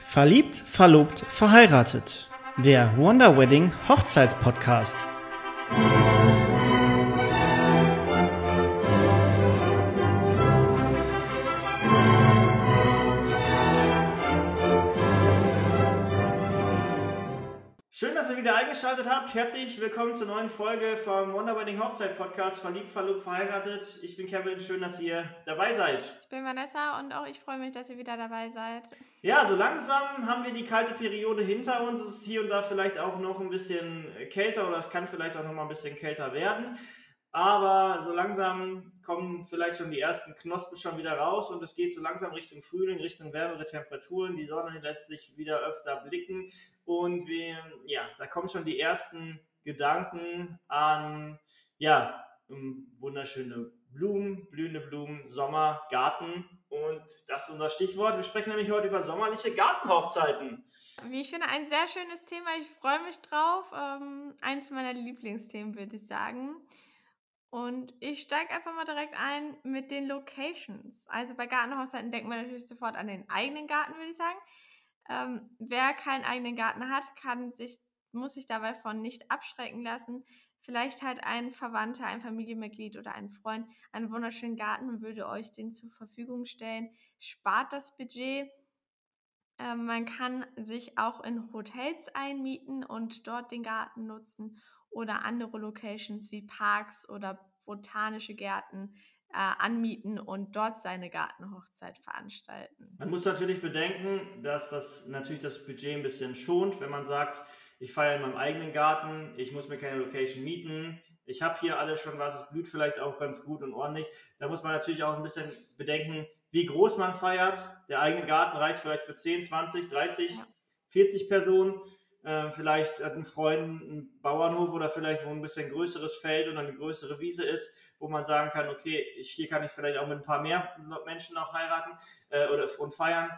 Verliebt, verlobt, verheiratet. Der Wonder Wedding Hochzeitspodcast. Habt. Herzlich willkommen zur neuen Folge vom Wonder Wedding Hochzeit Podcast Verliebt, verlobt, verheiratet. Ich bin Kevin, schön, dass ihr dabei seid. Ich bin Vanessa und auch ich freue mich, dass ihr wieder dabei seid. Ja, so langsam haben wir die kalte Periode hinter uns. Es ist hier und da vielleicht auch noch ein bisschen kälter oder es kann vielleicht auch noch mal ein bisschen kälter werden. Aber so langsam kommen vielleicht schon die ersten Knospen schon wieder raus und es geht so langsam Richtung Frühling, Richtung wärmere Temperaturen. Die Sonne lässt sich wieder öfter blicken und wir, ja, da kommen schon die ersten Gedanken an, ja, wunderschöne Blumen, blühende Blumen, Sommer, Garten und das ist unser Stichwort. Wir sprechen nämlich heute über sommerliche Gartenhochzeiten. Wie ich finde, ein sehr schönes Thema. Ich freue mich drauf. Ähm, eins meiner Lieblingsthemen, würde ich sagen. Und ich steige einfach mal direkt ein mit den Locations. Also bei Gartenhaushalten denkt man natürlich sofort an den eigenen Garten, würde ich sagen. Ähm, wer keinen eigenen Garten hat, kann sich, muss sich dabei von nicht abschrecken lassen. Vielleicht hat ein Verwandter, ein Familienmitglied oder ein Freund einen wunderschönen Garten und würde euch den zur Verfügung stellen. Spart das Budget. Ähm, man kann sich auch in Hotels einmieten und dort den Garten nutzen oder andere Locations wie Parks oder botanische Gärten äh, anmieten und dort seine Gartenhochzeit veranstalten. Man muss natürlich bedenken, dass das natürlich das Budget ein bisschen schont, wenn man sagt, ich feiere in meinem eigenen Garten, ich muss mir keine Location mieten, ich habe hier alles schon was, es blüht vielleicht auch ganz gut und ordentlich. Da muss man natürlich auch ein bisschen bedenken, wie groß man feiert. Der eigene Garten reicht vielleicht für 10, 20, 30, ja. 40 Personen. Äh, vielleicht hat ein Freund einen Bauernhof oder vielleicht wo ein bisschen größeres Feld und eine größere Wiese ist, wo man sagen kann, okay, ich, hier kann ich vielleicht auch mit ein paar mehr Menschen noch heiraten äh, oder und feiern.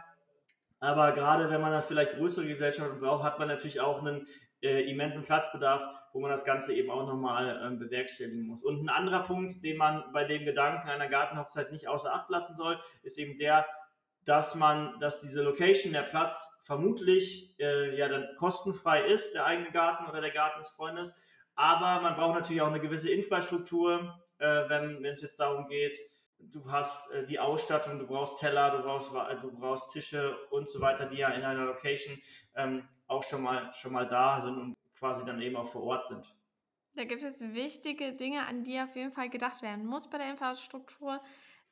Aber gerade wenn man dann vielleicht größere Gesellschaften braucht, hat man natürlich auch einen äh, immensen Platzbedarf, wo man das Ganze eben auch nochmal ähm, bewerkstelligen muss. Und ein anderer Punkt, den man bei dem Gedanken einer Gartenhochzeit nicht außer Acht lassen soll, ist eben der, dass man, dass diese Location, der Platz vermutlich äh, ja dann kostenfrei ist, der eigene Garten oder der Garten des Freundes. Aber man braucht natürlich auch eine gewisse Infrastruktur, äh, wenn es jetzt darum geht, du hast äh, die Ausstattung, du brauchst Teller, du brauchst, du brauchst Tische und so weiter, die ja in einer Location ähm, auch schon mal, schon mal da sind und quasi dann eben auch vor Ort sind. Da gibt es wichtige Dinge, an die auf jeden Fall gedacht werden muss bei der Infrastruktur.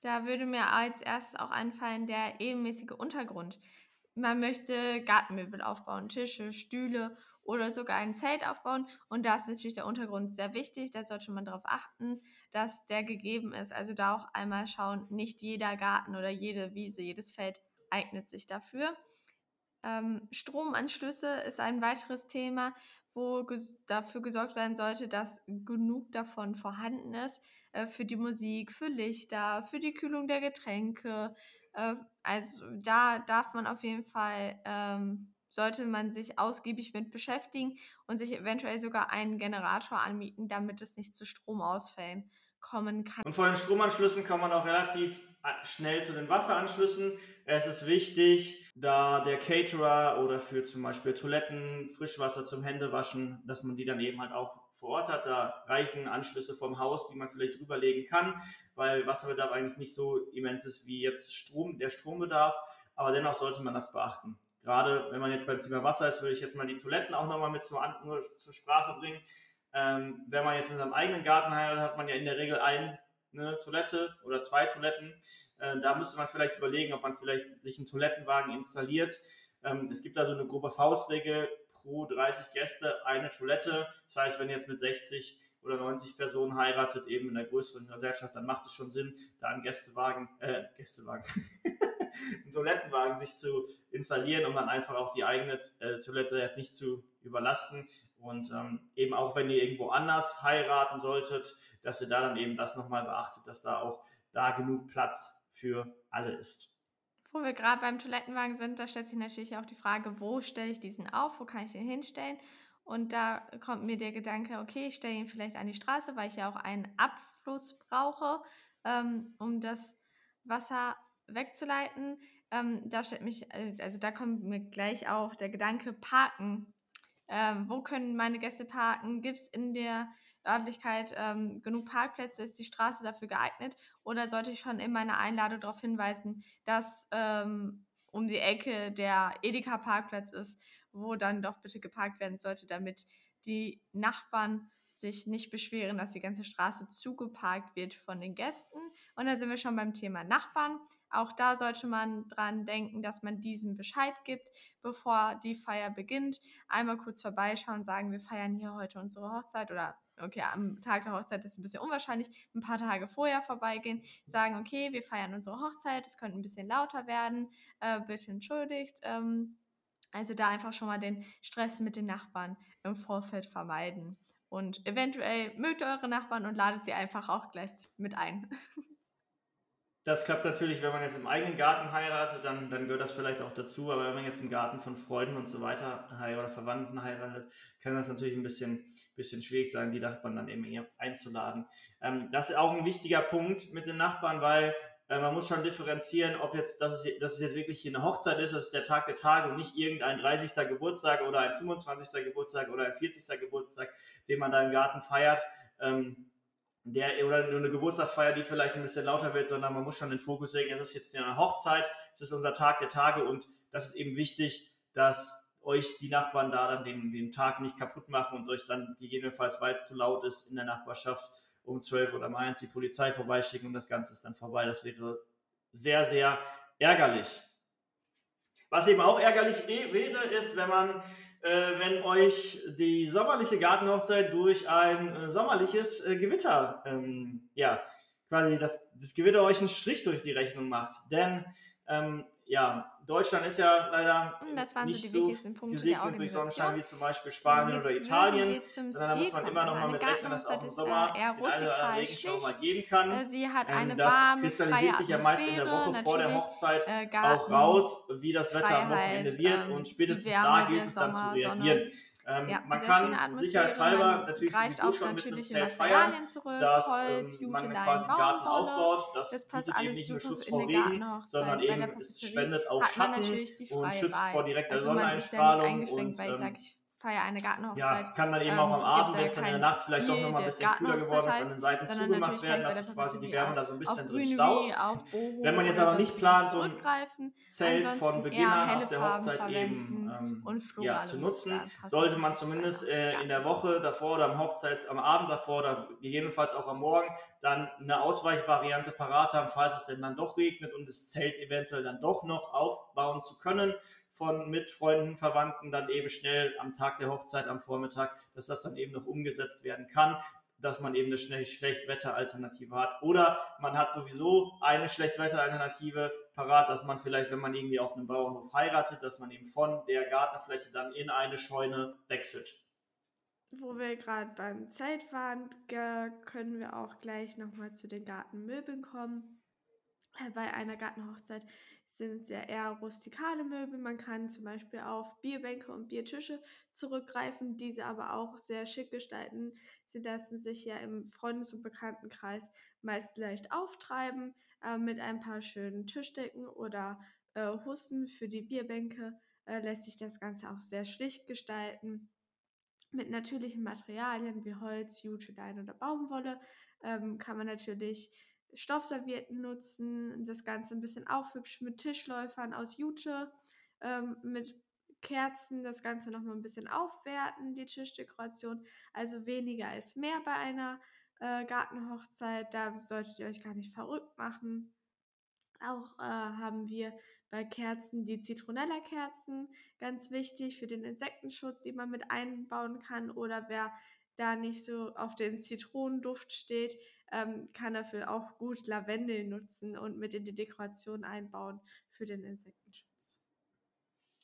Da würde mir als erstes auch einfallen der ebenmäßige Untergrund. Man möchte Gartenmöbel aufbauen, Tische, Stühle oder sogar ein Zelt aufbauen. Und da ist natürlich der Untergrund sehr wichtig. Da sollte man darauf achten, dass der gegeben ist. Also da auch einmal schauen, nicht jeder Garten oder jede Wiese, jedes Feld eignet sich dafür. Ähm, Stromanschlüsse ist ein weiteres Thema, wo ges dafür gesorgt werden sollte, dass genug davon vorhanden ist äh, für die Musik, für Lichter, für die Kühlung der Getränke. Äh, also da darf man auf jeden Fall ähm, sollte man sich ausgiebig mit beschäftigen und sich eventuell sogar einen Generator anmieten, damit es nicht zu Stromausfällen kommen kann. Und von den Stromanschlüssen kann man auch relativ äh, schnell zu den Wasseranschlüssen. Es ist wichtig, da der Caterer oder für zum Beispiel Toiletten, Frischwasser zum Händewaschen, dass man die dann eben halt auch vor Ort hat. Da reichen Anschlüsse vom Haus, die man vielleicht drüberlegen kann, weil Wasserbedarf eigentlich nicht so immens ist wie jetzt Strom, der Strombedarf. Aber dennoch sollte man das beachten gerade wenn man jetzt beim Thema Wasser ist, würde ich jetzt mal die Toiletten auch nochmal mit zur, zur Sprache bringen. Ähm, wenn man jetzt in seinem eigenen Garten heiratet, hat man ja in der Regel eine Toilette oder zwei Toiletten. Äh, da müsste man vielleicht überlegen, ob man vielleicht sich einen Toilettenwagen installiert. Ähm, es gibt also eine grobe Faustregel pro 30 Gäste eine Toilette. Das heißt, wenn ihr jetzt mit 60 oder 90 Personen heiratet, eben in der größeren Gesellschaft, dann macht es schon Sinn, da einen Gästewagen, äh, Gästewagen, einen Toilettenwagen sich zu installieren, um dann einfach auch die eigene äh, Toilette jetzt nicht zu überlasten. Und ähm, eben auch wenn ihr irgendwo anders heiraten solltet, dass ihr da dann eben das nochmal beachtet, dass da auch da genug Platz für alle ist. Wo wir gerade beim Toilettenwagen sind, da stellt sich natürlich auch die Frage, wo stelle ich diesen auf, wo kann ich den hinstellen? Und da kommt mir der Gedanke, okay, ich stelle ihn vielleicht an die Straße, weil ich ja auch einen Abfluss brauche, ähm, um das Wasser wegzuleiten. ähm, da stellt mich, äh, also da kommt mir gleich auch der Gedanke, parken. Ähm, wo können meine Gäste parken? Gibt es in der Örtlichkeit ähm, genug Parkplätze? Ist die Straße dafür geeignet? Oder sollte ich schon in meiner Einladung darauf hinweisen, dass ähm, um die Ecke der Edeka-Parkplatz ist, wo dann doch bitte geparkt werden sollte, damit die Nachbarn sich nicht beschweren, dass die ganze Straße zugeparkt wird von den Gästen. Und da sind wir schon beim Thema Nachbarn. Auch da sollte man dran denken, dass man diesen Bescheid gibt, bevor die Feier beginnt. Einmal kurz vorbeischauen, sagen, wir feiern hier heute unsere Hochzeit oder okay, am Tag der Hochzeit ist ein bisschen unwahrscheinlich, ein paar Tage vorher vorbeigehen, sagen, okay, wir feiern unsere Hochzeit, es könnte ein bisschen lauter werden, äh, bitte entschuldigt. Ähm, also da einfach schon mal den Stress mit den Nachbarn im Vorfeld vermeiden. Und eventuell mögt ihr eure Nachbarn und ladet sie einfach auch gleich mit ein. Das klappt natürlich, wenn man jetzt im eigenen Garten heiratet, dann, dann gehört das vielleicht auch dazu. Aber wenn man jetzt im Garten von Freunden und so weiter oder Verwandten heiratet, kann das natürlich ein bisschen, bisschen schwierig sein, die Nachbarn dann eben einzuladen. Ähm, das ist auch ein wichtiger Punkt mit den Nachbarn, weil äh, man muss schon differenzieren, ob jetzt, dass es, dass es jetzt wirklich hier eine Hochzeit ist, das ist der Tag der Tage und nicht irgendein 30. Geburtstag oder ein 25. Geburtstag oder ein 40. Geburtstag, den man da im Garten feiert. Ähm, der, oder nur eine Geburtstagsfeier, die vielleicht ein bisschen lauter wird, sondern man muss schon den Fokus legen, es ist jetzt eine Hochzeit, es ist unser Tag der Tage und das ist eben wichtig, dass euch die Nachbarn da dann den, den Tag nicht kaputt machen und euch dann gegebenenfalls, weil es zu laut ist, in der Nachbarschaft um 12 oder um 1 die Polizei vorbeischicken und das Ganze ist dann vorbei. Das wäre sehr, sehr ärgerlich. Was eben auch ärgerlich wäre, ist, wenn man, äh, wenn euch die sommerliche Gartenhochzeit durch ein äh, sommerliches äh, Gewitter, ähm, ja, quasi das, das Gewitter euch einen Strich durch die Rechnung macht. Denn ähm, ja, Deutschland ist ja leider nicht so, gesegnet durch Sonnenschein wie zum Beispiel Spanien oder Italien. Da muss man immer noch mal mit rechnen, dass auch im Sommer den einen oder anderen Regenschauer mal geben kann. Äh, sie hat ähm, eine das kristallisiert sich ja meist in der Woche vor der Hochzeit äh, auch raus, wie das Wetter am Wochenende wird. Ähm, und spätestens da gilt es dann zu reagieren. Ähm, ja, man kann sicherheitshalber natürlich sowieso schon mit einem Zelt feiern, zurück, dass Holz, ähm, man quasi einen Garten aufbaut. Das, das bietet eben nicht nur Schutz vor Regen, sondern eben es spendet auch Schatten und schützt vor direkter also Sonneneinstrahlung. Und, ähm, feier eine Gartenhochzeit. Ja, kann dann eben ähm, auch am Abend, wenn es dann in der Nacht vielleicht doch nochmal ein bisschen kühler geworden ist, an den Seiten zugemacht werden, dass sich quasi die Wärme da so ein bisschen drin staut. Wenn man jetzt aber nicht plant, so ein Zelt von Beginn an auf der Hochzeit eben ähm, ja, zu nutzen, sollte man zumindest äh, in der Woche davor oder am Hochzeits, am Abend davor oder gegebenenfalls auch am Morgen dann eine Ausweichvariante parat haben, falls es denn dann doch regnet und das Zelt eventuell dann doch noch aufbauen zu können von mit Freunden, Verwandten dann eben schnell am Tag der Hochzeit am Vormittag, dass das dann eben noch umgesetzt werden kann, dass man eben eine Schlechtwetteralternative hat. Oder man hat sowieso eine Schlechtwetteralternative parat, dass man vielleicht, wenn man irgendwie auf einem Bauernhof heiratet, dass man eben von der Gartenfläche dann in eine Scheune wechselt. Wo wir gerade beim Zelt waren, können wir auch gleich nochmal zu den Gartenmöbeln kommen. Äh, bei einer Gartenhochzeit sind ja eher rustikale Möbel. Man kann zum Beispiel auf Bierbänke und Biertische zurückgreifen, diese aber auch sehr schick gestalten. Sie lassen sich ja im Freundes- und Bekanntenkreis meist leicht auftreiben äh, mit ein paar schönen Tischdecken oder äh, Hussen für die Bierbänke. Äh, lässt sich das Ganze auch sehr schlicht gestalten. Mit natürlichen Materialien wie Holz, Jute, Lein oder Baumwolle ähm, kann man natürlich Stoffservietten nutzen, das Ganze ein bisschen aufhübschen mit Tischläufern aus Jute, ähm, mit Kerzen, das Ganze nochmal ein bisschen aufwerten, die Tischdekoration. Also weniger ist mehr bei einer äh, Gartenhochzeit. Da solltet ihr euch gar nicht verrückt machen. Auch äh, haben wir bei Kerzen die Zitronella-Kerzen, ganz wichtig für den Insektenschutz, die man mit einbauen kann. Oder wer da nicht so auf den Zitronenduft steht, ähm, kann dafür auch gut Lavendel nutzen und mit in die Dekoration einbauen für den Insektenschutz.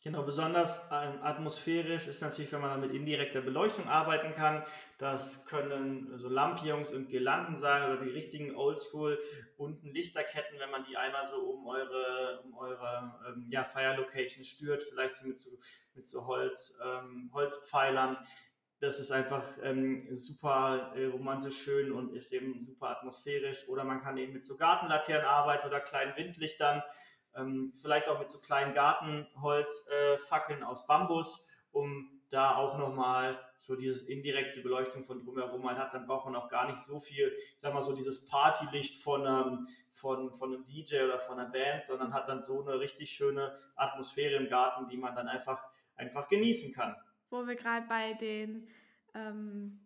Genau, besonders ähm, atmosphärisch ist natürlich, wenn man mit indirekter Beleuchtung arbeiten kann. Das können so Lampions und Girlanden sein oder die richtigen Oldschool bunten Lichterketten, wenn man die einmal so um eure, um eure ähm, ja, Fire Location stört, vielleicht mit so, mit so Holz, ähm, Holzpfeilern das ist einfach ähm, super äh, romantisch schön und ist eben super atmosphärisch. Oder man kann eben mit so Gartenlaternen arbeiten oder kleinen Windlichtern. ähm, vielleicht auch mit so kleinen Gartenholzfackeln äh, aus Bambus, um da auch nochmal so dieses indirekte Beleuchtung von drumherum halt hat, dann braucht man auch gar nicht so viel, ich sag mal so dieses Partylicht von einem, von, von einem DJ oder von einer Band, sondern hat dann so eine richtig schöne Atmosphäre im Garten, die man dann einfach, einfach genießen kann. Wo wir gerade bei den ähm,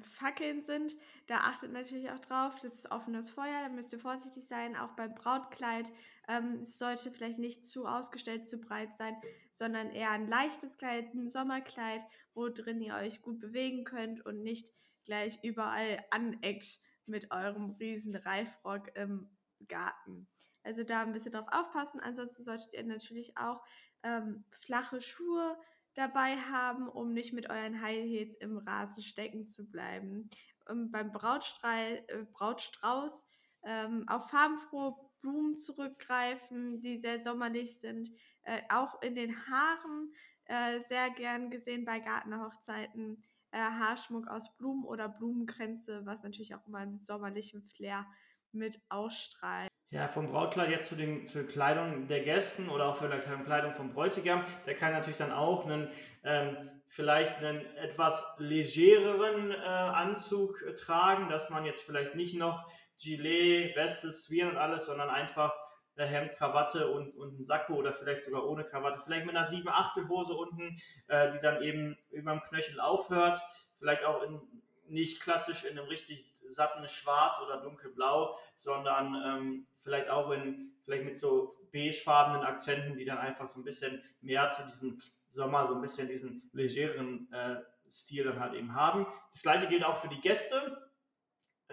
Fackeln sind, da achtet natürlich auch drauf, das ist offenes Feuer, da müsst ihr vorsichtig sein, auch beim Brautkleid. Ähm, sollte vielleicht nicht zu ausgestellt, zu breit sein, sondern eher ein leichtes Kleid, ein Sommerkleid, wo drin ihr euch gut bewegen könnt und nicht gleich überall aneckt mit eurem riesen Reifrock im Garten. Also da ein bisschen drauf aufpassen. Ansonsten solltet ihr natürlich auch ähm, flache Schuhe dabei haben, um nicht mit euren High Heels im Rasen stecken zu bleiben. Ähm, beim Brautstrahl, äh, Brautstrauß ähm, auf farbenfrohe Blumen zurückgreifen, die sehr sommerlich sind. Äh, auch in den Haaren äh, sehr gern gesehen bei Gartenhochzeiten. Äh, Haarschmuck aus Blumen oder Blumenkränze, was natürlich auch immer einen sommerlichen Flair mit ausstrahlt. Ja, vom Brautkleid jetzt zu den zur Kleidung der Gästen oder auch die Kleidung vom Bräutigam. Der kann natürlich dann auch einen, ähm, vielleicht einen etwas legereren äh, Anzug äh, tragen, dass man jetzt vielleicht nicht noch Gilet, Weste, Zwirn und alles, sondern einfach äh, Hemd, Krawatte und, und ein Sakko oder vielleicht sogar ohne Krawatte, vielleicht mit einer 7 8 Hose unten, äh, die dann eben über dem Knöchel aufhört, vielleicht auch in, nicht klassisch in einem richtig satten Schwarz oder dunkelblau, sondern ähm, vielleicht auch in, vielleicht mit so beigefarbenen Akzenten, die dann einfach so ein bisschen mehr zu diesem Sommer, so ein bisschen diesen legeren äh, Stil dann halt eben haben. Das gleiche gilt auch für die Gäste,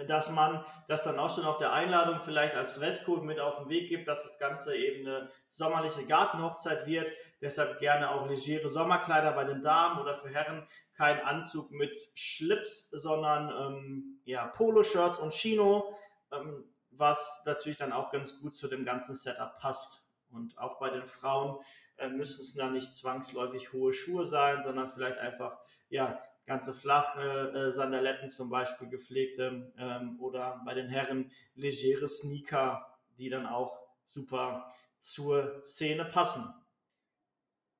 dass man das dann auch schon auf der Einladung vielleicht als Dresscode mit auf den Weg gibt, dass das Ganze eben eine sommerliche Gartenhochzeit wird. Deshalb gerne auch legere Sommerkleider bei den Damen oder für Herren kein Anzug mit Schlips, sondern ähm, ja, Poloshirts und Chino. Ähm, was natürlich dann auch ganz gut zu dem ganzen Setup passt. Und auch bei den Frauen äh, müssen es dann nicht zwangsläufig hohe Schuhe sein, sondern vielleicht einfach ja ganze flache äh, zum Beispiel gepflegte ähm, oder bei den Herren legere Sneaker, die dann auch super zur Szene passen.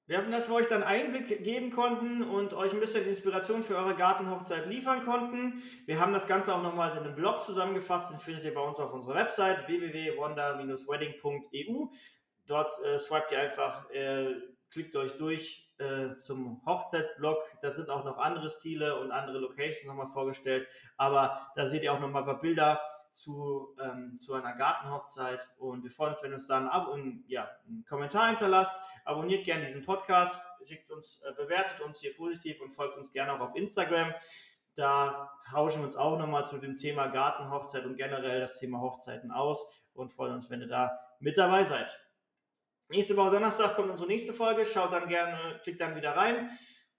Wir hoffen, dass wir euch dann Einblick geben konnten und euch ein bisschen Inspiration für eure Gartenhochzeit liefern konnten. Wir haben das Ganze auch nochmal in einem Blog zusammengefasst, den findet ihr bei uns auf unserer Website www.wonder-wedding.eu. Dort äh, swipet ihr einfach, äh, klickt euch durch äh, zum Hochzeitsblog. Da sind auch noch andere Stile und andere Locations nochmal vorgestellt. Aber da seht ihr auch nochmal ein paar Bilder zu, ähm, zu einer Gartenhochzeit. Und wir freuen uns, wenn ihr uns da einen, ja, einen Kommentar hinterlasst. Abonniert gerne diesen Podcast, schickt uns, äh, bewertet uns hier positiv und folgt uns gerne auch auf Instagram. Da tauschen wir uns auch nochmal zu dem Thema Gartenhochzeit und generell das Thema Hochzeiten aus und freuen uns, wenn ihr da mit dabei seid. Nächste Woche Donnerstag kommt unsere nächste Folge. Schaut dann gerne, klickt dann wieder rein.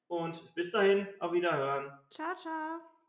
Und bis dahin, auf Wiederhören. Ciao, ciao.